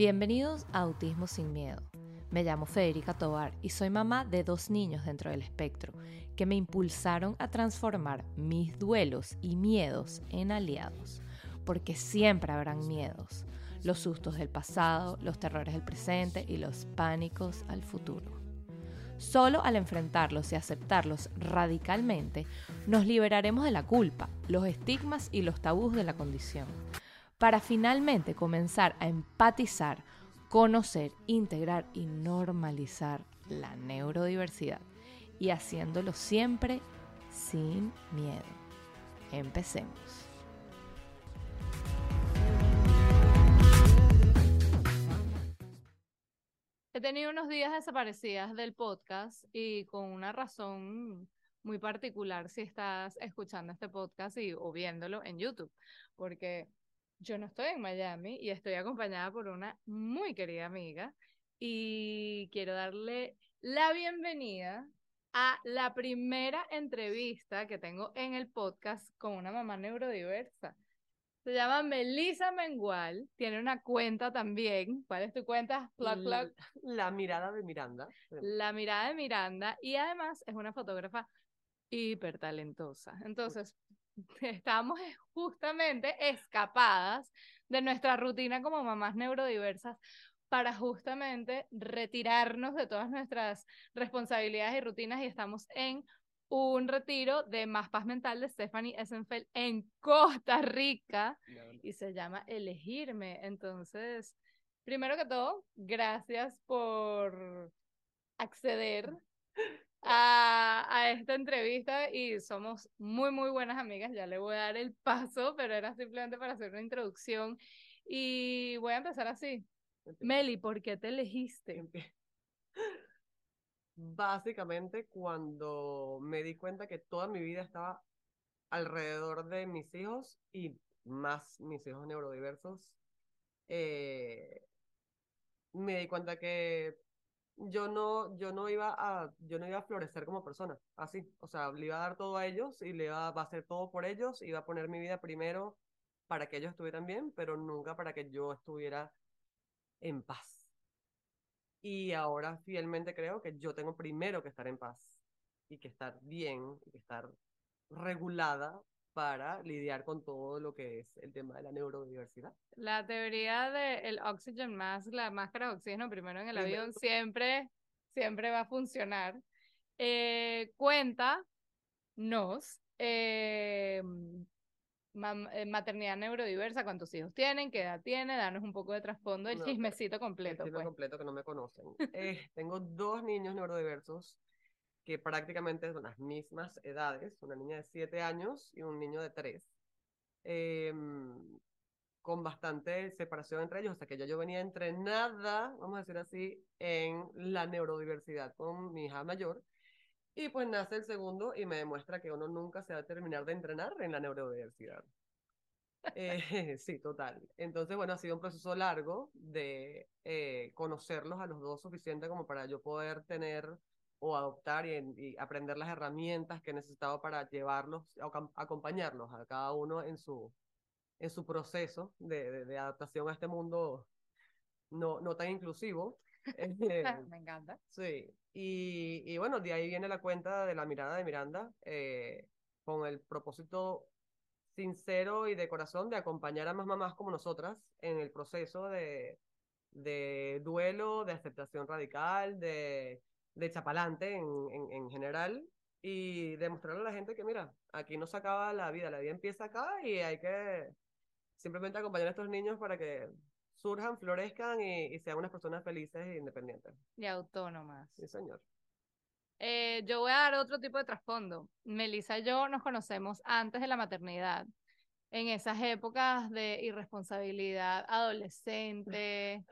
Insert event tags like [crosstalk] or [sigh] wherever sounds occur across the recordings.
Bienvenidos a Autismo sin Miedo. Me llamo Federica Tobar y soy mamá de dos niños dentro del espectro que me impulsaron a transformar mis duelos y miedos en aliados, porque siempre habrán miedos, los sustos del pasado, los terrores del presente y los pánicos al futuro. Solo al enfrentarlos y aceptarlos radicalmente, nos liberaremos de la culpa, los estigmas y los tabús de la condición, para finalmente comenzar a empatizar, conocer, integrar y normalizar la neurodiversidad y haciéndolo siempre sin miedo. Empecemos. He tenido unos días desaparecidas del podcast y con una razón muy particular si estás escuchando este podcast y, o viéndolo en YouTube, porque yo no estoy en Miami y estoy acompañada por una muy querida amiga y quiero darle la bienvenida a la primera entrevista que tengo en el podcast con una mamá neurodiversa. Se llama Melissa Mengual, tiene una cuenta también. ¿Cuál es tu cuenta? La mirada de Miranda. La mirada de Miranda y además es una fotógrafa hiper talentosa. Entonces, [laughs] estamos justamente escapadas de nuestra rutina como mamás neurodiversas para justamente retirarnos de todas nuestras responsabilidades y rutinas y estamos en un retiro de Más Paz Mental de Stephanie Essenfeld en Costa Rica y se llama Elegirme. Entonces, primero que todo, gracias por acceder [laughs] a, a, esta entrevista y somos muy, muy buenas amigas. Ya le voy a dar el paso, pero era simplemente para hacer una introducción y voy a empezar así. Meli, ¿por qué te elegiste? [laughs] Básicamente cuando me di cuenta que toda mi vida estaba alrededor de mis hijos y más mis hijos neurodiversos, eh, me di cuenta que yo no, yo no iba a, yo no iba a florecer como persona, así, o sea, le iba a dar todo a ellos y le iba a hacer todo por ellos, iba a poner mi vida primero para que ellos estuvieran bien, pero nunca para que yo estuviera en paz. Y ahora fielmente creo que yo tengo primero que estar en paz y que estar bien y que estar regulada para lidiar con todo lo que es el tema de la neurodiversidad. La teoría del de oxygen mask, la máscara de oxígeno primero en el avión, siempre, siempre va a funcionar. Eh, cuenta nos eh, eh, maternidad neurodiversa, cuántos hijos tienen, qué edad tiene, danos un poco de trasfondo, el chismecito completo. El chisme pues. completo que no me conocen. [laughs] Eh, tengo dos niños neurodiversos prácticamente son las mismas edades, una niña de 7 años y un niño de 3, em, con bastante separación entre ellos, sea que ya yo venía entrenada, vamos a decir así, en la neurodiversidad con mi hija mayor, y pues nace el segundo y me demuestra que uno nunca se va a terminar de entrenar en la neurodiversidad. Eh, [laughs] sí, total. Entonces, bueno, ha sido un proceso largo de eh, conocerlos a los dos suficiente como para yo poder tener o adoptar y, aprender las herramientas que he necesitado para llevarlos, acompañarlos a cada uno en su, en su proceso de, de, adaptación a este mundo no, no tan inclusivo. [laughs] [laughs] Me encanta. Sí, y, y, bueno, de ahí viene la cuenta de la mirada de Miranda, eh, con el propósito sincero y de corazón de acompañar a más mamás como nosotras en el proceso de, de duelo, de aceptación radical, de, de chapalante en, en, en, general, y demostrarle a la gente que, mira, aquí no se acaba la vida, la vida empieza acá y hay que simplemente acompañar a estos niños para que surjan, florezcan y, sean unas personas felices e independientes. Y autónomas. Sí, señor. Eh, yo voy a dar otro tipo de trasfondo. Melissa y yo nos conocemos antes de la maternidad, en esas épocas de irresponsabilidad adolescente,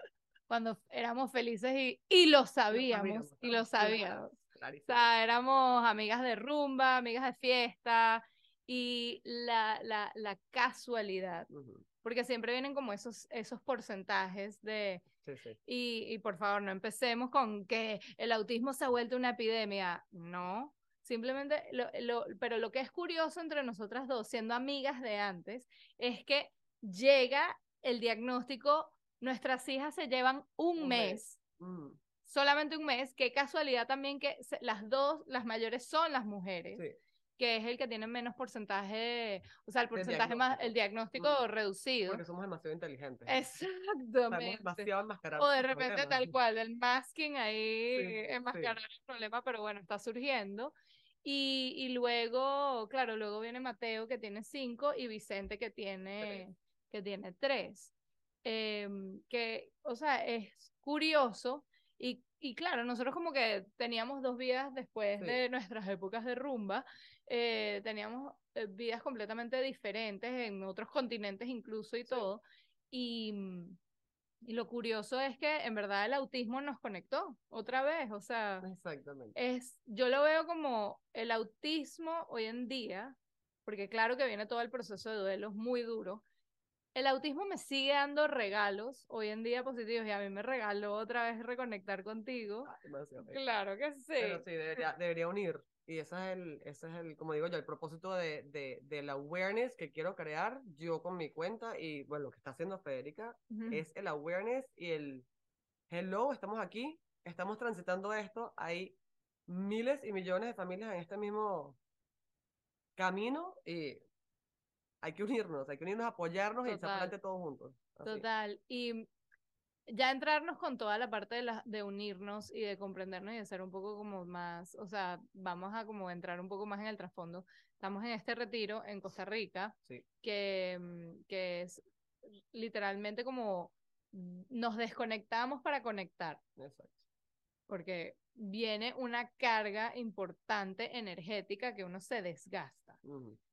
cuando éramos felices y, y lo sabíamos, y lo sabíamos. O sea, éramos amigas de rumba, amigas de fiesta, y la, la, la casualidad porque siempre vienen como esos, esos porcentajes de... Sí, sí. Y, y por favor, no empecemos con que el autismo se ha vuelto una epidemia. No, simplemente, lo, lo, pero lo que es curioso entre nosotras dos, siendo amigas de antes, es que llega el diagnóstico nuestras hijas se llevan un, Un mes, mes. Mm, solamente un mes, qué casualidad también que se- las dos, las mayores son las mujeres, sí, que es el que tiene menos porcentaje, o sea, el porcentaje más, el diagnóstico Mm. reducido. porque somos demasiado inteligentes. Estamos Exactamente. demasiado enmascarados. O de repente tal cual, el masking ahí, Sí, enmascarar el problema, pero bueno, está surgiendo. Y, y luego, claro, luego viene Mateo que tiene cinco y Vicente que tiene, que tiene tres. Em, que, o sea, es curioso y, y claro, nosotros como que teníamos dos vidas después Sí. de nuestras épocas de rumba, eh, teníamos eh, vidas completamente diferentes en otros continentes incluso y Sí. todo. Y, mm, y lo curioso es que en verdad el autismo nos conectó otra vez, o sea, Exactamente. es, yo lo veo como el autismo hoy en día, porque claro que viene todo el proceso de duelos muy duro. El autismo me sigue dando regalos hoy en día positivos y a mí me regaló otra vez reconectar contigo. Claro que sí. Pero sí, debería, debería unir. Y ese es el, ese es el, como digo yo, el propósito de, de, de la awareness que quiero crear yo con mi cuenta y bueno, lo que está haciendo Federica es el awareness y el hello, estamos aquí, estamos transitando esto, hay miles y millones de familias en este mismo camino y hay que unirnos, hay que unirnos, apoyarnos y echar Total. adelante todos juntos. Así. Total. Y ya entrarnos con toda la parte de, la, de unirnos y de comprendernos y de ser un poco como más, o sea, vamos a como entrar un poco más en el trasfondo. Estamos en este retiro en Costa Rica, Sí. que, mm, que es literalmente como nos desconectamos para conectar, Exacto. porque viene una carga importante energética que uno se desgasta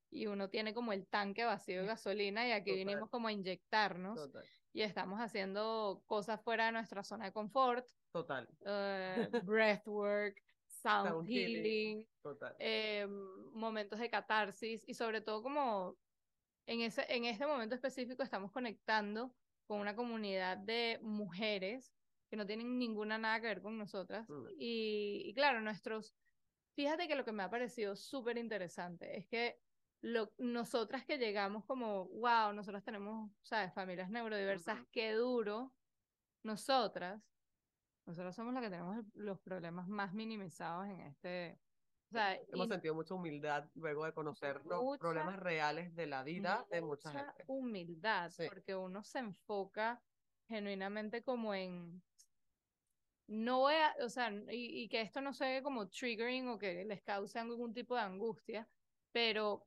y uno tiene como el tanque vacío de gasolina y aquí Total. vinimos como a inyectarnos Total. y estamos haciendo cosas fuera de nuestra zona de confort, Total. eh, [laughs] breathwork, sound, Sound healing. healing, Total. eh, momentos de catarsis y sobre todo como en, ese, en este momento específico estamos conectando con una comunidad de mujeres que no tienen ninguna nada que ver con nosotras Mm. y, y claro, nuestros, fíjate que lo que me ha parecido súper interesante es que lo, nosotras que llegamos como, wow, nosotras tenemos, ¿sabes? Familias neurodiversas, Ujú. qué duro. Nosotras, nosotras somos las que tenemos los problemas más minimizados en este, o sea, Hemos y sentido mucha humildad luego de conocer los Mucha- problemas reales de la vida de mucha mucha gente. humildad, Sí. porque uno se enfoca genuinamente como en no voy a, o sea, y, y que esto no sea como triggering o que les cause algún tipo de angustia, pero,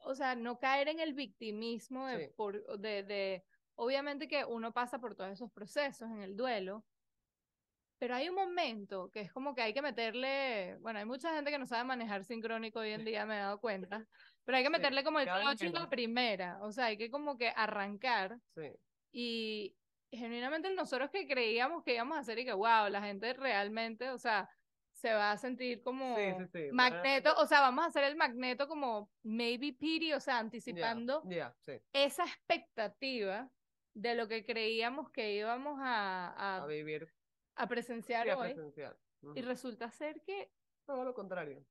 o sea, no caer en el victimismo de, Sí. por, de, de, obviamente que uno pasa por todos esos procesos en el duelo, pero hay un momento que es como que hay que meterle, bueno, hay mucha gente que no sabe manejar sincrónico hoy en [laughs] día, me he dado cuenta, pero hay que Sí, meterle como el clutch en la primera, o sea, hay que como que arrancar Sí, y genuinamente nosotros que creíamos que íbamos a hacer y que, wow, la gente realmente, o sea, se va a sentir como sí, sí, sí. magneto, o sea, vamos a hacer el magneto como maybe pity, o sea, anticipando esa expectativa de lo que creíamos que íbamos a, A a, vivir a presenciar a hoy. presenciar. Y resulta ser que Todo lo contrario.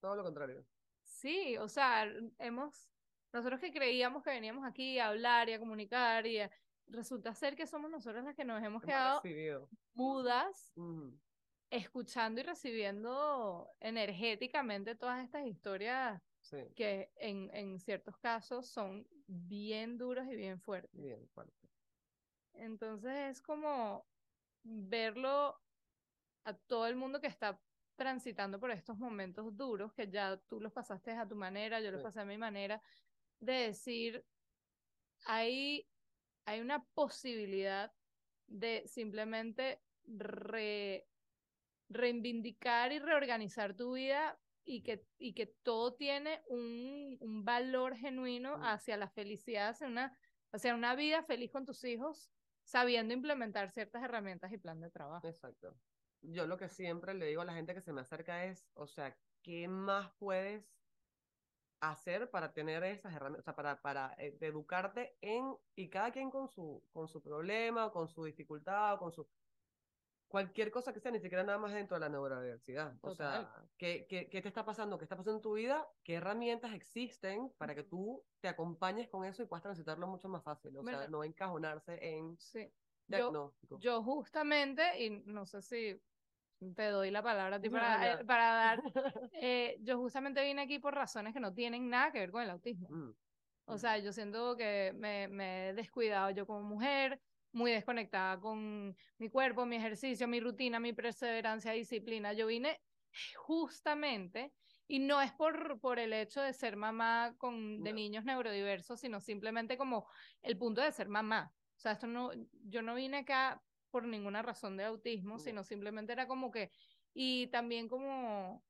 Todo lo contrario. sí, o sea, hemos, nosotros que creíamos que veníamos aquí a hablar y a comunicar y a- resulta ser que somos nosotros las que nos hemos quedado mudas. Escuchando y recibiendo energéticamente todas estas historias Sí, que en, en ciertos casos son bien duros y bien fuertes. bien, fuerte. Entonces es como verlo a todo el mundo que está transitando por estos momentos duros, que ya tú los pasaste a tu manera, yo los Sí. pasé a mi manera, de decir, hay, hay una posibilidad de simplemente re- reivindicar y reorganizar tu vida y que, y que todo tiene un, un valor genuino hacia la felicidad, hacia una, hacia una vida feliz con tus hijos, sabiendo implementar ciertas herramientas y plan de trabajo. Exacto. Yo lo que siempre le digo a la gente que se me acerca es, o sea, ¿qué más puedes hacer para tener esas herramientas, o sea, para, para eh, educarte en, y cada quien con su, con su problema, o con su dificultad, o con su... cualquier cosa que sea, ni siquiera nada más dentro de la neurodiversidad. O sea, ¿qué, qué, qué te está pasando? ¿Qué está pasando en tu vida? ¿Qué herramientas existen para que tú te acompañes con eso y puedas transitarlo mucho más fácil? O sea, ¿Verdad? no encajonarse en Sí. Yo, diagnóstico. yo justamente, y no sé si te doy la palabra a ti para, eh, para dar, [laughs] eh, yo justamente vine aquí por razones que no tienen nada que ver con el autismo. Mm, O sea, yo siento que me, me he descuidado yo como mujer, muy desconectada con mi cuerpo, mi ejercicio, mi rutina, mi perseverancia, disciplina. Yo vine justamente, y no es por, por el hecho de ser mamá con, de No. niños neurodiversos, sino simplemente como el punto de ser mamá. O sea, esto no, yo no vine acá por ninguna razón de autismo, No. sino simplemente era como que, y también como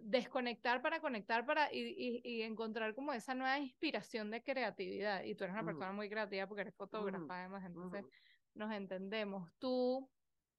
desconectar para conectar para y, y- y encontrar como esa nueva inspiración de creatividad. Y tú eres una Ujú. persona muy creativa porque eres fotógrafa, Ujú, además, entonces ujú. nos entendemos. Tú,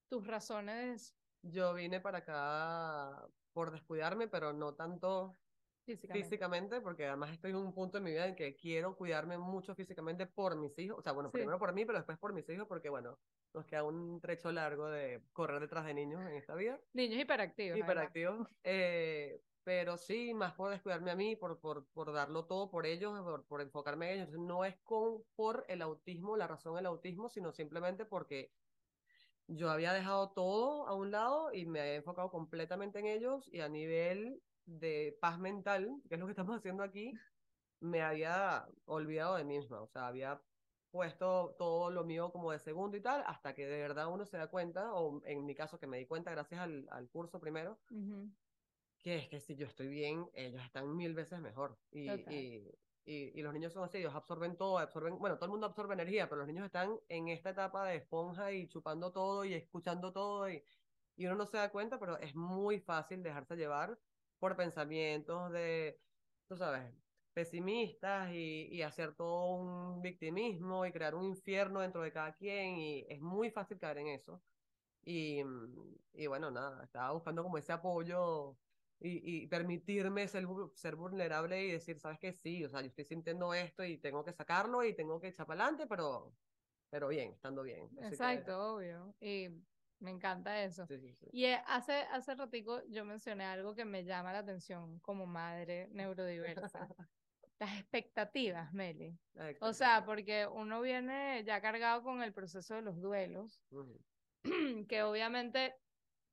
tus razones Yo vine para acá por descuidarme, pero no tanto físicamente. físicamente, porque además estoy en un punto en mi vida en que quiero cuidarme mucho físicamente por mis hijos. O sea, bueno, Sí. primero por mí, pero después por mis hijos, porque bueno, nos queda un trecho largo de correr detrás de niños en esta vida. Niños hiperactivos. hiperactivos. eh, pero sí, más por descuidarme a mí, por, por, por darlo todo por ellos, por, por enfocarme en ellos. No es con, por el autismo, la razón del autismo, sino simplemente porque yo había dejado todo a un lado y me había enfocado completamente en ellos y a nivel de paz mental, que es lo que estamos haciendo aquí, me había olvidado de mí misma. O sea, había puesto todo lo mío como de segundo y tal, hasta que de verdad uno se da cuenta, o en mi caso que me di cuenta gracias al, al curso primero, que es que si yo estoy bien, ellos están mil veces mejor. Y, Total. y, y, y los niños son así, ellos absorben todo, absorben, bueno, todo el mundo absorbe energía, pero los niños están en esta etapa de esponja y chupando todo y escuchando todo y, y uno no se da cuenta, pero es muy fácil dejarse llevar por pensamientos de, tú sabes, pesimistas y, y hacer todo un victimismo y crear un infierno dentro de cada quien y es muy fácil caer en eso. Y, mm, y bueno, nada, estaba buscando como ese apoyo y, y permitirme ser, ser vulnerable y decir, ¿sabes qué? Sí, o sea, yo estoy sintiendo esto y tengo que sacarlo y tengo que echar para adelante, pero, pero bien, estando bien. Que, Exacto, obvio. Y me encanta eso. sí, sí, sí. Y eh, hace, hace ratico yo mencioné algo que me llama la atención como madre neurodiversa. [laughs] Las expectativas, Meli. La O sea, porque uno viene ya cargado con el proceso de los duelos, Ujú, [clears throat] que obviamente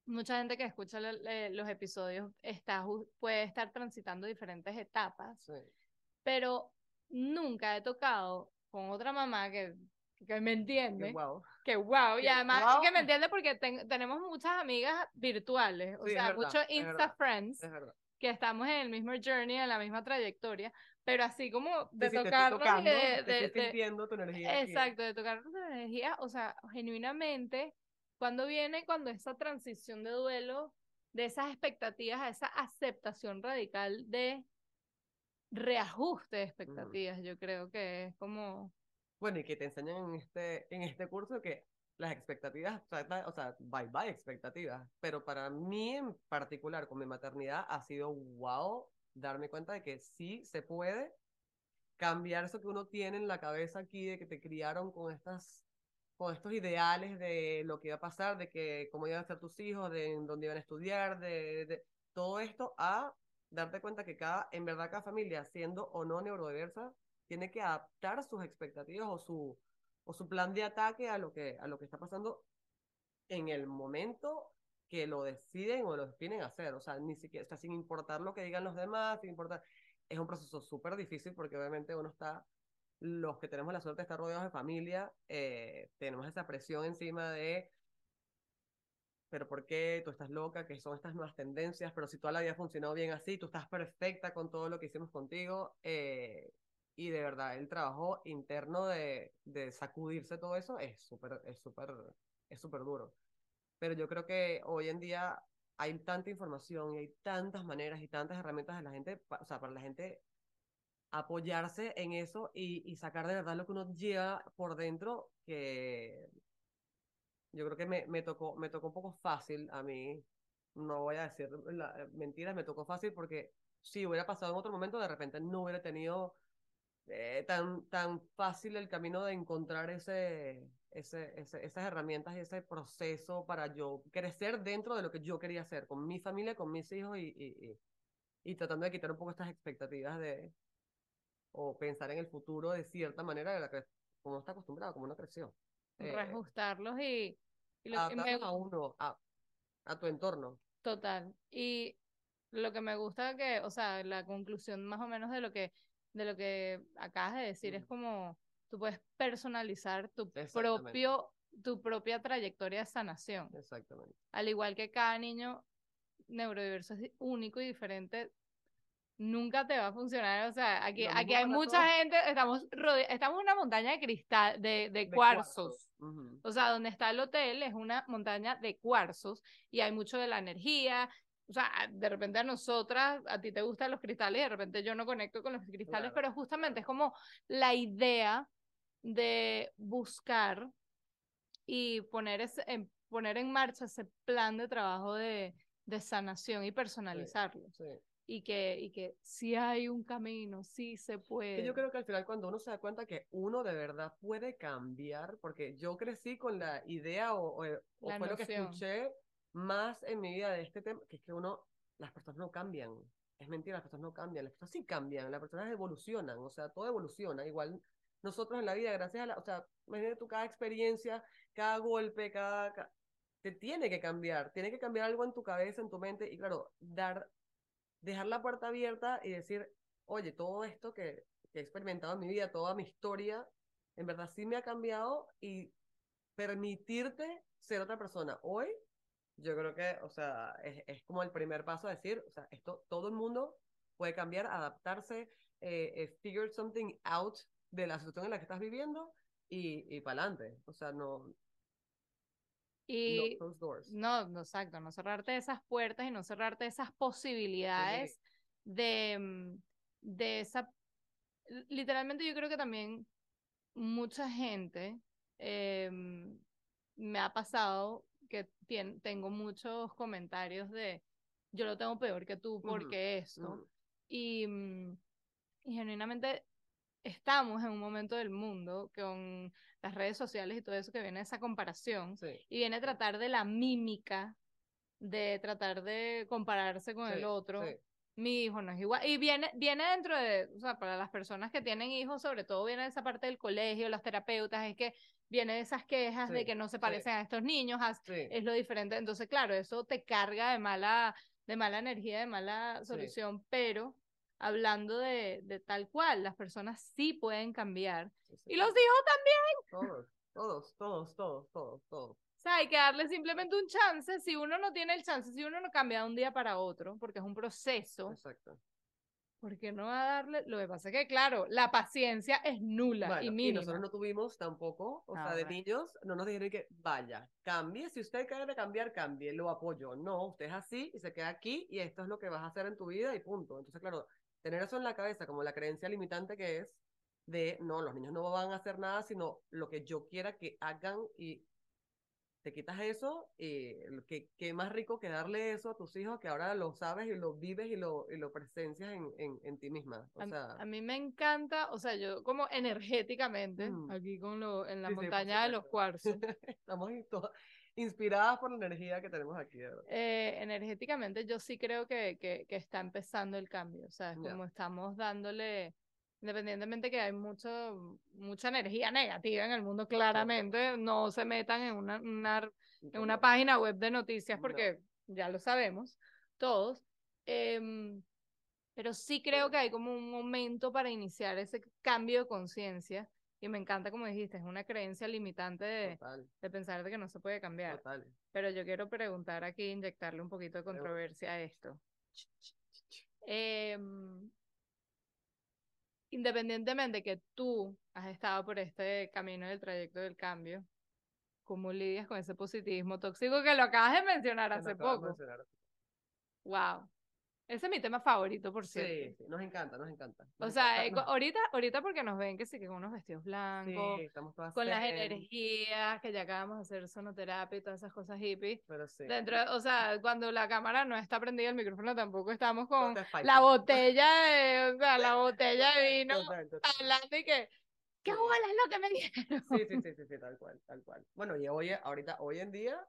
mucha gente que escucha le- le- los episodios está, puede estar transitando diferentes etapas, sí. pero nunca he tocado con otra mamá que, que me entiende. guau. Que wow, y Qué además guau. que me entiende porque ten- tenemos muchas amigas virtuales, o Sí, es sea, verdad, muchos es Insta verdad. friends Es verdad. que estamos en el mismo journey, en la misma trayectoria, pero así como de Sí, y de, de- de- sintiendo tu energía. exacto, de tocar la energía, o sea, genuinamente, cuando viene, cuando esa transición de duelo, de esas expectativas a esa aceptación radical de reajuste de expectativas, yo creo que es como, Bueno, y que te enseñan en este, en este curso que las expectativas, o sea, bye bye expectativas, pero para mí en particular con mi maternidad ha sido wow darme cuenta de que sí se puede cambiar eso que uno tiene en la cabeza aquí, de que te criaron con estas, con estos ideales de lo que iba a pasar, de que cómo iban a ser tus hijos, de dónde iban a estudiar, de, de todo esto, a darte cuenta que cada, en verdad cada familia, siendo o no neurodiversa, tiene que adaptar sus expectativas o su, o su plan de ataque a lo que, a lo que está pasando en el momento que lo deciden o lo definen hacer. O sea, ni siquiera, o sin importar lo que digan los demás, sin importar. Es un proceso súper difícil porque obviamente uno está, los que tenemos la suerte de estar rodeados de familia, eh, tenemos esa presión encima de, pero ¿por qué? Tú estás loca, que son estas nuevas tendencias, pero si toda la vida ha funcionado bien así, tú estás perfecta con todo lo que hicimos contigo. eh, y de verdad, el trabajo interno de, de sacudirse todo eso es súper, es súper, es súper duro. Pero yo creo que hoy en día hay tanta información y hay tantas maneras y tantas herramientas de la gente, o sea, para la gente apoyarse en eso y, sacar de verdad lo que uno lleva por dentro, que yo creo que me, tocó, me tocó un poco fácil. A mí, no voy a decir mentiras, me tocó fácil porque si hubiera pasado en otro momento, de repente no hubiera tenido eh, tan, tan fácil el camino de encontrar ese, ese, ese- esas herramientas y ese proceso para yo crecer dentro de lo que yo quería hacer, con mi familia, con mis hijos y, y, y, y tratando de quitar un poco estas expectativas de, o pensar en el futuro de cierta manera de la que como está acostumbrado, como uno creció. Eh, reajustarlos y, y lo que me a uno, a, a tu entorno. Total. Y lo que me gusta que, o sea, la conclusión más o menos de lo que, de lo que acabas de decir es como tú puedes personalizar tu propio, tu propia trayectoria de sanación. Exactamente. Al igual que cada niño neurodiverso es único y diferente, nunca te va a funcionar. O sea, aquí, aquí hay mucha gente, estamos estamos en una montaña de cristal, de, de De cuarzos. O sea, donde está el hotel es una montaña de cuarzos y hay mucho de la energía. O sea, de repente a nosotras, a ti te gustan los cristales y de repente yo no conecto con los cristales, Claro, pero justamente es como la idea de buscar y poner, ese, en, poner en marcha ese plan de trabajo de, de sanación y personalizarlo. Sí. Y que, y que sí hay un camino, sí se puede. Yo creo que al final cuando uno se da cuenta que uno de verdad puede cambiar, porque yo crecí con la idea o, o- o La fue lo que noción. escuché más en mi vida de este tema, que es que uno, las personas no cambian. Es mentira, las personas no cambian, las personas sí cambian, las personas evolucionan, o sea, todo evoluciona. Igual nosotros en la vida, gracias a la, o sea, imagínate tú cada experiencia, cada golpe, cada, ca- te tiene que cambiar, tiene que cambiar algo en tu cabeza, en tu mente, y claro, dar, dejar la puerta abierta y decir, oye, todo esto que, que he experimentado en mi vida, toda mi historia, en verdad sí me ha cambiado y permitirte ser otra persona. Hoy, yo creo que, o sea, es, es como el primer paso a decir, o sea, esto, todo el mundo puede cambiar, adaptarse, eh, eh, figure something out de la situación en la que estás viviendo y, y para adelante. O sea, no, y no close doors. No, no, exacto, no cerrarte esas puertas y no cerrarte esas posibilidades de, mm, de esa... Literalmente yo creo que también mucha gente em, me ha pasado que tengo muchos comentarios de yo lo tengo peor que tú porque esto. ujú. Y, mm, y genuinamente estamos en un momento del mundo con las redes sociales y todo eso que viene esa comparación Sí, y viene a tratar de la mímica, de tratar de compararse con el sí, otro. sí. Mi hijo no es igual. Y viene, viene dentro de, o sea, para las personas que tienen hijos, sobre todo viene de esa parte del colegio, las terapeutas, es que viene de esas quejas de que no se sí. parecen a estos niños, a- Sí. es lo diferente. Entonces, claro, eso te carga de mala, de mala energía, de mala solución, pero hablando de, de tal cual, las personas sí pueden cambiar. Y los hijos también. Todos, todos, todos, todos, todos, todos. O sea, hay que darle simplemente un chance. Si uno no tiene el chance, si uno no cambia de un día para otro, porque es un proceso, Exacto. ¿Por qué no va a darle? Lo que pasa es que, claro, la paciencia es nula Bueno, y y mínima. nosotros no tuvimos tampoco, o Ah, sea, de bueno. niños, no nos dijeron que vaya, cambie, si usted quiere cambiar, cambie, lo apoyo. No, usted es así y se queda aquí y esto es lo que vas a hacer en tu vida y punto. Entonces, claro, tener eso en la cabeza como la creencia limitante que es de, no, los niños no van a hacer nada, sino lo que yo quiera que hagan y te quitas eso y que qué más rico que darle eso a tus hijos que ahora lo sabes y lo vives y lo, y lo presencias en, en, en ti misma. O A, sea, a mí me encanta, o sea, yo como energéticamente, Mm. aquí con lo, en la Sí, sí, por montaña de los cuarzos, [laughs] Estamos inspiradas por la energía que tenemos aquí, eh, energéticamente yo sí creo que, que, que está empezando el cambio, o sea, es como estamos dándole, independientemente que hay mucho, mucha energía negativa en el mundo, claramente, no se metan en una, una en una página web de noticias No. porque ya lo sabemos todos. Em, pero sí creo que hay como un momento para iniciar ese cambio de conciencia y me encanta como dijiste, es una creencia limitante de, pensar de que no se puede cambiar. total. Pero yo quiero preguntar aquí, inyectarle un poquito de controversia a esto. Em, independientemente que tú has estado por este camino del trayecto del cambio, ¿cómo lidias con ese positivismo tóxico que lo acabas de mencionar Que lo hace de poco? mencionar. Wow. Ese es mi tema favorito, por cierto. Sí, sí, nos encanta, nos encanta. O sea, encanta, eh, nos- ahorita, ahorita porque nos ven que sí, que con unos vestidos blancos, sí, estamos todas con las energías, que ya acabamos de hacer sonoterapia y todas esas cosas hippies. Pero sí. Dentro, o sea, cuando la cámara no está prendida, el micrófono tampoco estamos con la botella de, o sea, la [laughs] botella de vino hablando y que, ¿qué Sí. bola es lo que me dijeron? Sí, sí, sí, sí, sí, tal cual, tal cual. Bueno, y hoy, ahorita, hoy en día,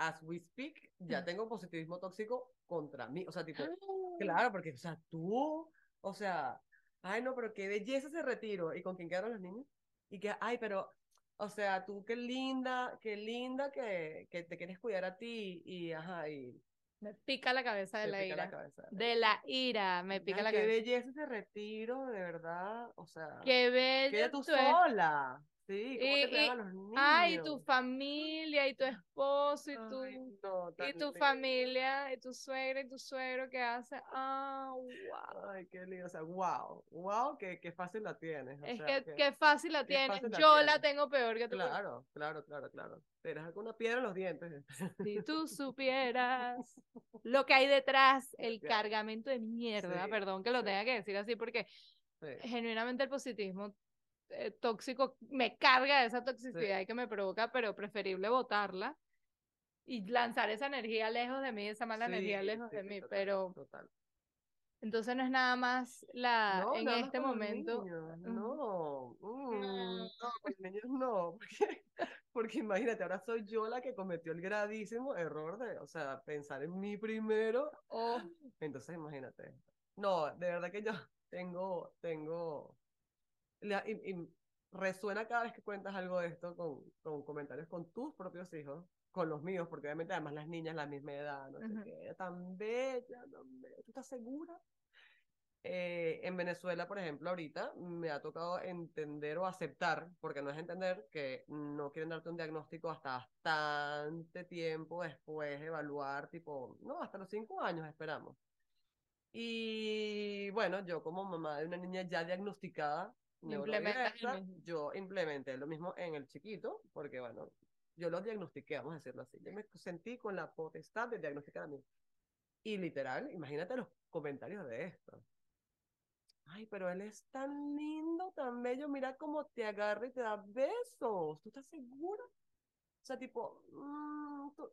as we speak, ya Mm. tengo positivismo tóxico contra mí. O sea, tipo, Ah. claro, porque, o sea, tú, o sea, ay, no, pero qué belleza ese retiro. ¿Y con quién quedaron los niños? Y que, ay, pero, o sea, tú qué linda, qué linda que, que te quieres cuidar a ti. Y, ajá, y Me pica la cabeza de la pica la ira. cabeza. De la ira, me pica Ay, la qué cabeza. belleza ese retiro, de verdad. O sea, Qué bello. queda tú tú sola. Sí, ¿cómo Y- te y- los niños? Tu familia y tu esposo y tu, Ay, no, y tu familia y tu suegra y tu suegro que hace. Ah, wow. Ay, qué lindo. O sea, wow. Wow, qué, qué fácil la tienes. o Es sea, que, qué fácil la qué tienes. fácil Yo la tengo peor que tú. Claro, claro, claro, claro. Tienes alguna piedra en los dientes. Si tú supieras [laughs] lo que hay detrás, el cargamento de mierda, Sí, perdón que lo sí. tenga que decir así, porque Sí. genuinamente el positivismo eh, tóxico me carga de esa toxicidad y que me provoca, pero preferible botarla y lanzar esa energía lejos de mí, esa mala energía Sí, lejos sí, de sí, mí, total, pero Total. entonces no es nada más la No, en este momento. niños, Ujú. No, mm, No. no, los niños no. Porque, porque imagínate, ahora soy yo la que cometió el gravísimo error de, o sea, pensar en mí primero. Oh, Entonces, imagínate. No, de verdad que yo tengo, tengo, la- y, y resuena cada vez que cuentas algo de esto con, con comentarios con tus propios hijos, con los míos, porque obviamente además las niñas la misma edad, no sé Ujú. qué, tan bella, tan bella. ¿Tú estás segura? Eh, en Venezuela, por ejemplo, ahorita me ha tocado entender o aceptar, porque no es entender que no quieren darte un diagnóstico hasta bastante tiempo después, evaluar, tipo, no, hasta los cinco años esperamos. Y bueno, yo como mamá de una niña ya diagnosticada, neurodiversa, yo implementé lo mismo en el chiquito, porque bueno, yo lo diagnostiqué, vamos a decirlo así. Yo me sentí con la potestad de diagnosticar a mí. Y literal, imagínate los comentarios de esto. Ay, pero él es tan lindo, tan bello, mira cómo te agarra y te da besos. ¿Tú estás segura? O sea, tipo, mm, tú-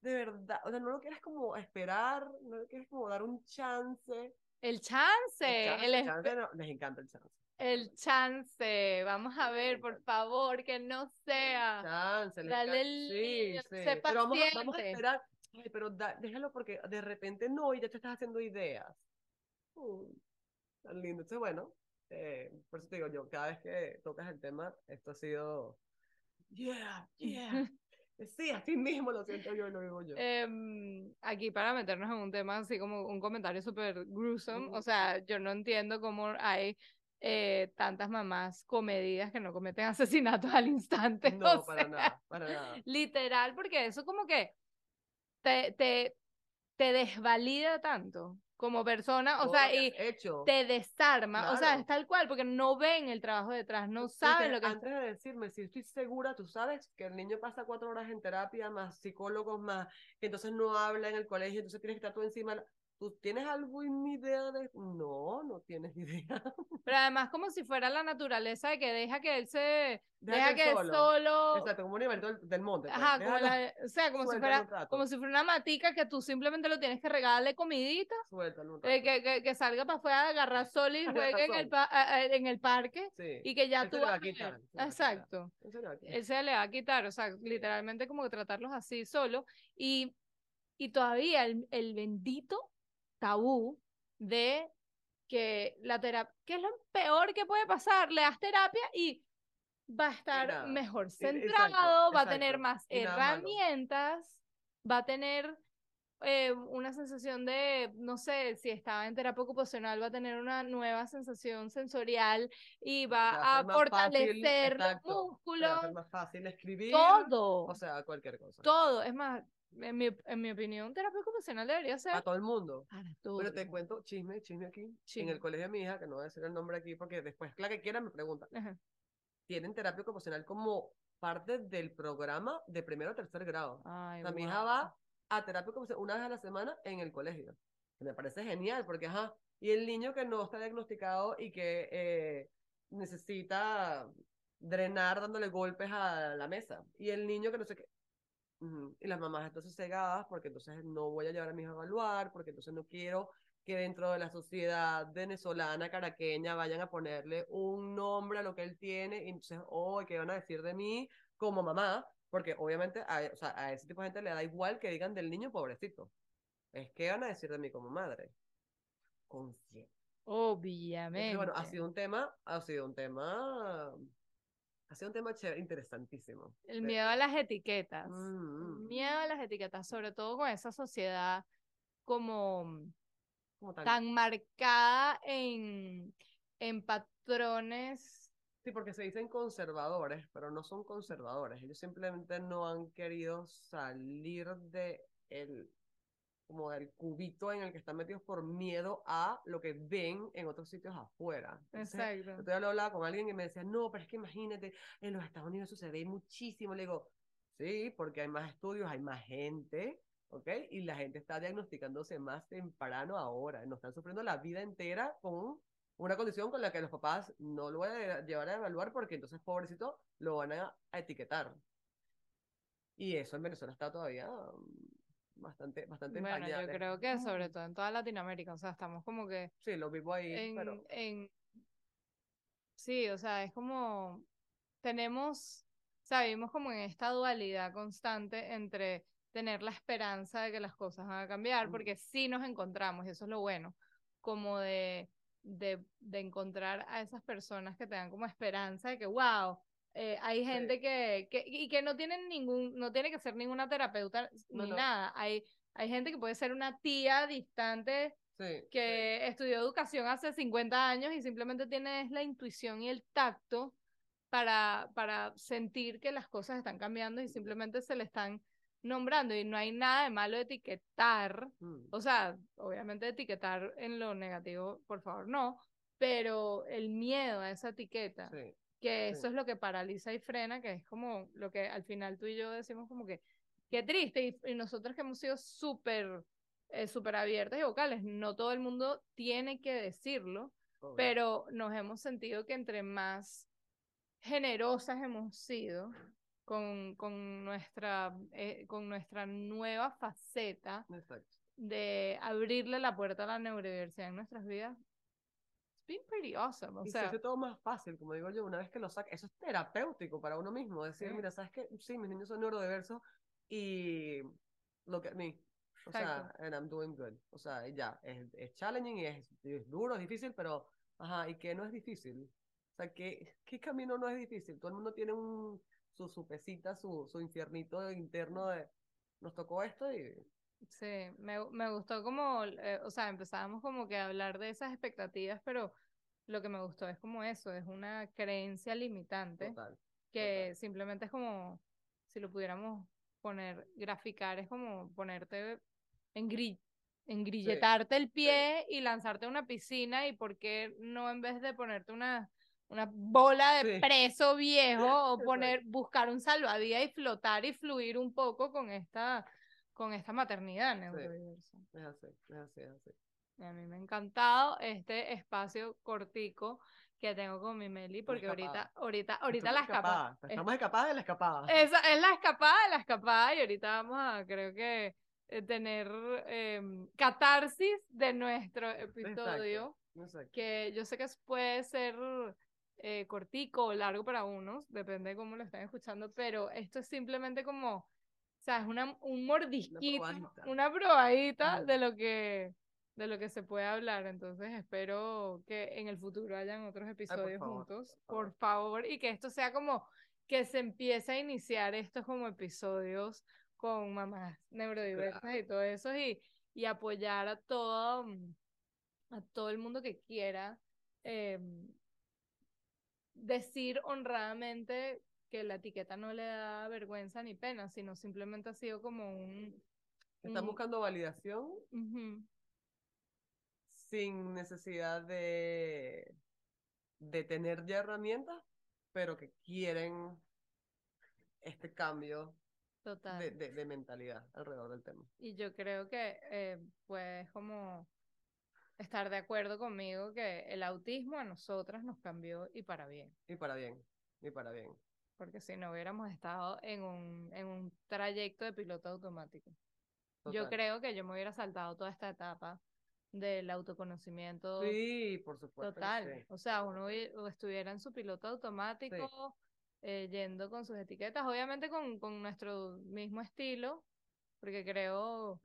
de verdad, o sea, no lo quieres como esperar, no lo quieres como dar un chance. el chance, El chance, el, el espe- chance no- les encanta el chance. El chance. Vamos a ver, por favor, que no sea. Chance, Dale el sí, sí. sé Pero vamos a, vamos a paciente. esperar. Ay, pero da- déjalo porque de repente no y ya te estás haciendo ideas. Mm, tan lindo. Entonces, bueno, eh, por eso te digo yo, cada vez que tocas el tema, esto ha sido, yeah, yeah. [laughs] Sí, así mismo lo siento yo y lo digo yo. Em, aquí para meternos en un tema así como un comentario súper gruesome, o sea, yo no entiendo cómo hay eh, tantas mamás comedidas que no cometen [laughs] asesinatos al instante. [laughs] No, o para sea, nada, para nada. Literal, porque eso como que te, te, te desvalida tanto como persona, o Todo sea, y hecho. te desarma, o sea, es tal cual, porque no ven el trabajo detrás, no saben lo que Antes de decirme si estoy segura, tú sabes que el niño pasa cuatro horas en terapia, más psicólogos, más que entonces no habla en el colegio, entonces tienes que estar tú encima. ¿Tú tienes alguna idea de...? No, no tienes [laughs] idea. Pero además como si fuera la naturaleza de que deja que él se... Deja, Deja que él solo... Exacto, como un animalito del, del monte. pues. Ajá, como la- o sea, como si fuera como si fuera una matica que tú simplemente lo tienes que regalarle comidita, Suéltalo un eh, rato. que, que, que salga para afuera agarrar [laughs] sol y juegue en el, pa- en el parque Sí. y que ya Él tú se le va vas a quitar, ver. se le va a quitar. Exacto. Él se le va a quitar. Él se le va a quitar, o sea, literalmente como que tratarlos así solo. Y, y todavía el, el bendito tabú de que la terapia, que es lo peor que puede pasar, le das terapia y va a estar nada. mejor exacto, centrado, va a tener más malo. herramientas, va a tener eh, una sensación de, no sé, si estaba en terapia ocupacional, va a tener una nueva sensación sensorial y va a fácil, fortalecer los exacto, le va a músculos, ser más fácil escribir. todo, O sea, cualquier cosa. todo. Es más, en mi, en mi opinión, terapia ocupacional debería ser A todo el mundo. para todo. Pero te cuento chisme, chisme aquí. En el colegio de mi hija, que no voy a decir el nombre aquí porque después la que quiera me pregunta. Ajá. Tienen terapia ocupacional como parte del programa de primero o tercer grado. Ay, O sea, mi hija va a terapia ocupacional una vez a la semana en el colegio. Me parece genial, porque, ajá, y el niño que no está diagnosticado y que eh, necesita drenar dándole golpes a la mesa. Y el niño que no sé qué. Y las mamás entonces cegadas porque entonces no voy a llevar a mi hijo a evaluar, porque entonces no quiero que dentro de la sociedad venezolana, caraqueña, vayan a ponerle un nombre a lo que él tiene y entonces, oh, ¿qué van a decir de mí como mamá? Porque obviamente a, o sea, a ese tipo de gente le da igual que digan del niño pobrecito. Es que van a decir de mí como madre. Consciente. Entonces, Obviamente. bueno, ha sido un tema, ha sido un tema, ha sido un tema chévere, interesantísimo. El miedo a las etiquetas. Mm, mm. Miedo a las etiquetas, sobre todo con esa sociedad como como tan- tan marcada en, en patrones. Sí, porque se dicen conservadores, pero no son conservadores. Ellos simplemente no han querido salir de el, como del cubito en el que están metidos por miedo a lo que ven en otros sitios afuera. Entonces, Exacto. Yo lo hablaba con alguien y me decía, no, pero es que imagínate, en los Estados Unidos ve muchísimo. Le digo, sí, porque hay más estudios, hay más gente, ¿ok? Y la gente está diagnosticándose más temprano ahora. No están sufriendo la vida entera con una condición con la que los papás no lo van a llevar a evaluar porque entonces, pobrecito, lo van a, etiquetar. Y eso en Venezuela está todavía bastante, bastante en Bueno, yo creo que sobre todo en toda Latinoamérica, o sea, estamos como que Sí, lo vivo ahí, en, pero... en- sí, o sea, es como tenemos, o sea, vivimos como en esta dualidad constante entre tener la esperanza de que las cosas van a cambiar, porque sí nos encontramos, y eso es lo bueno, como de, de, de encontrar a esas personas que te dan como esperanza de que, wow, eh, hay gente que, que, y que no tienen ningún, no tiene que ser ninguna terapeuta No, ni no. nada, hay, hay gente que puede ser una tía distante Sí, sí. que estudió educación hace 50 años y simplemente tiene la intuición y el tacto para, para sentir que las cosas están cambiando y simplemente se le están nombrando y no hay nada de malo de etiquetar, Mm. o sea, obviamente etiquetar en lo negativo, por favor, no, pero el miedo a esa etiqueta, Que sí. eso es lo que paraliza y frena, que es como lo que al final tú y yo decimos como que, qué triste, y, y nosotros que hemos sido súper eh, súper abiertas y vocales, no todo el mundo tiene que decirlo, pero nos hemos sentido que entre más generosas hemos sido con, con, nuestra, eh, con nuestra nueva faceta Exacto. de abrirle la puerta a la neurodiversidad en nuestras vidas, been pretty awesome. O y se sea, hace todo más fácil, como digo yo, una vez que lo saca, eso es terapéutico para uno mismo, decir, Sí. mira, ¿sabes qué? Sí, mis niños son neurodiversos y look at me. O sea, and I'm doing good. O sea, ya, es, es challenging y es, es duro, es difícil, pero, ajá, ¿y qué no es difícil? O sea, ¿qué, [laughs] qué camino no es difícil? Todo el mundo tiene un, su, su pesita, su, su infiernito interno de, nos tocó esto y... Sí, me, me gustó como, eh, o sea, empezábamos como que a hablar de esas expectativas, pero lo que me gustó es como eso, es una creencia limitante Total. que simplemente es como, si lo pudiéramos poner, graficar, es como ponerte, engri engrilletarte el pie y lanzarte a una piscina y por qué no en vez de ponerte una, una bola de Sí. preso viejo o [laughs] poner, buscar un salvavidas y flotar y fluir un poco con esta, con esta maternidad neurodiversa. Es así, es así, es así. Y A mí me ha encantado este espacio cortico que tengo con mi Meli, porque ahorita, ahorita, ahorita la escapada. Estamos escapadas de la escapada. Esa es la escapada de la escapada y ahorita vamos a, creo que, eh, tener em, catarsis de nuestro episodio, Exacto. que yo sé que puede ser eh, cortico o largo para unos, depende de cómo lo estén escuchando, pero esto es simplemente como, sea, es una, un mordisquito, una probadita de lo que de lo que se puede hablar, entonces espero que en el futuro hayan otros episodios favor, juntos, por por favor, y que esto sea como que se empiece a iniciar estos como episodios con mamás neurodiversas y todo eso y, y apoyar a todo mm, a todo el mundo que quiera em, decir honradamente que la etiqueta no le da vergüenza ni pena, sino simplemente ha sido como un... Están un- buscando validación sin necesidad de, de tener ya herramientas, pero que quieren este cambio Total. de, de- de mentalidad alrededor del tema. Y yo creo que, eh, pues, como estar de acuerdo conmigo que el autismo a nosotras nos cambió y para bien. Y para bien, y para bien. Porque si no hubiéramos estado en un, en un trayecto de piloto automático. Yo creo que yo me hubiera saltado toda esta etapa del autoconocimiento Sí, por supuesto. total. sí. O sea, uno estuviera en su piloto automático, eh, yendo con sus etiquetas, obviamente con, con nuestro mismo estilo, porque creo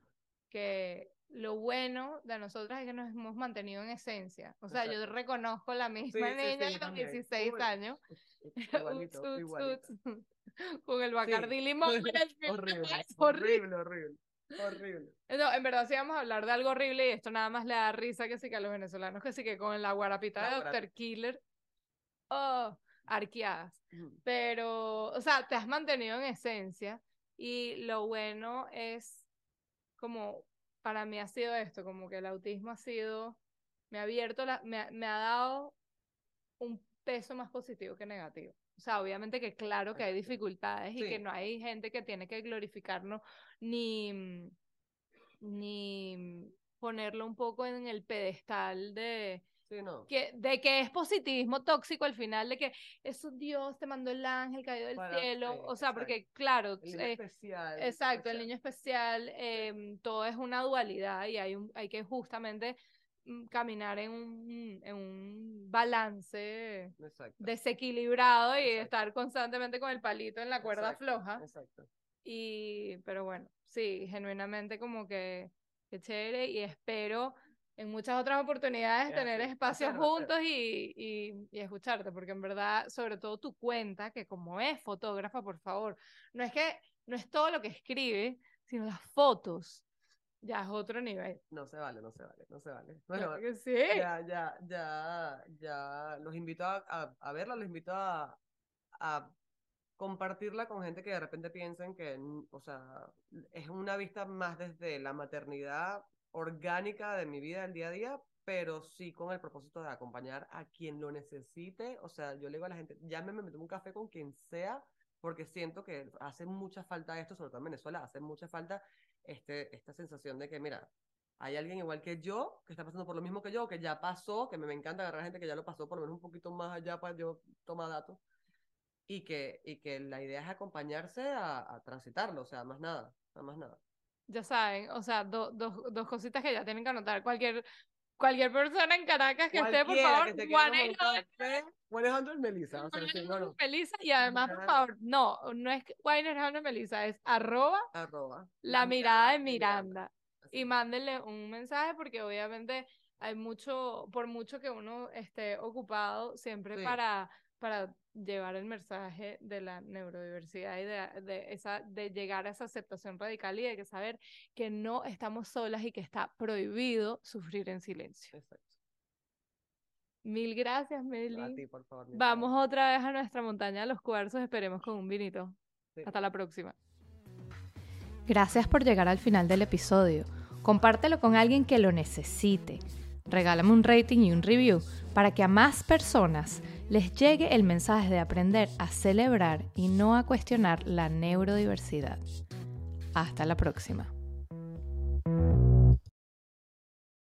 que lo bueno de nosotras es que nos hemos mantenido en esencia. O sea, yo reconozco la misma Sí, sí, sí, niña yo de los también. 16 Uy, años. [laughs] Igualito, Uts, uts, igualito. uts. Con el Bacardí limón. horrible, [laughs] horrible. horrible, horrible, horrible. No, en verdad sí vamos a hablar de algo horrible y esto nada más le da risa que sí que a los venezolanos que sí que con la guarapita La de guarapita. Dr. Killer. Oh, arqueadas. Pero, o sea, te has mantenido en esencia y lo bueno es como, para mí ha sido esto, como que el autismo ha sido, me ha abierto, la, me, ha- me ha dado un peso más positivo que negativo. O sea, obviamente que claro que hay dificultades y que no hay gente que tiene que glorificarnos ni, ni ponerlo un poco en el pedestal de, Sí, no. que, de que es positivismo tóxico al final, de que es un Dios, te mandó el ángel caído del Para- cielo. o sea, exacto. porque claro, El niño eh, especial. exacto, el niño especial, em, todo es una dualidad y hay, un, hay que justamente mm, caminar en un, en un balance Exacto. desequilibrado y Exacto. estar constantemente con el palito en la cuerda floja. Exacto. Y, pero bueno, sí, genuinamente como que, que chévere y espero en muchas otras oportunidades Es tener espacios juntos y, y, y escucharte, porque en verdad, sobre todo tu cuenta, que como es fotógrafa, por favor, no es que, no es todo lo que escribe, sino las fotos, ya es otro nivel. No se vale, no se vale, no se vale. Claro Bueno, que sí. ya, ya, ya, ya los invito a, a, a verla, los invito a, a compartirla con gente que de repente piensen que, o sea, es una vista más desde la maternidad orgánica de mi vida del día a día, pero sí con el propósito de acompañar a quien lo necesite. O sea, yo le digo a la gente, llámeme, me tomo un café con quien sea, porque siento que hace mucha falta esto, sobre todo en Venezuela, hace mucha falta este, esta sensación de que, mira, hay alguien igual que yo que está pasando por lo mismo que yo, que ya pasó, que me, encanta agarrar gente que ya lo pasó por lo menos un poquito más allá para yo tomar datos. Y que, y que la idea es acompañarse a, a transitarlo, o sea, más nada, nada más nada. Ya saben, o sea, do- dos, dos cositas que ya tienen que anotar. Cualquier, cualquier persona en Caracas que esté, por favor, que se quiera tomar un 1-800 café, 1-800 Melissa, o sea, sí, no, no, Melissa, y además, por favor, no, no es Winer Hamlet Melissa, es arroba arroba. la mirada de Miranda. Y mándenle un mensaje porque obviamente hay mucho, por mucho que uno esté ocupado, siempre Sí. para, para llevar el mensaje de la neurodiversidad y de, de esa, de llegar a esa aceptación radical y de que saber que no estamos solas y que está prohibido sufrir en silencio. Exacto. Mil gracias, A Meli. ti, por favor. mi Vamos amor. otra vez a nuestra montaña de los cuarzos, esperemos con un vinito. Sí. Hasta la próxima. Gracias por llegar al final del episodio. Compártelo con alguien que lo necesite. Regálame un rating y un review para que a más personas les llegue el mensaje de aprender a celebrar y no a cuestionar la neurodiversidad. Hasta la próxima.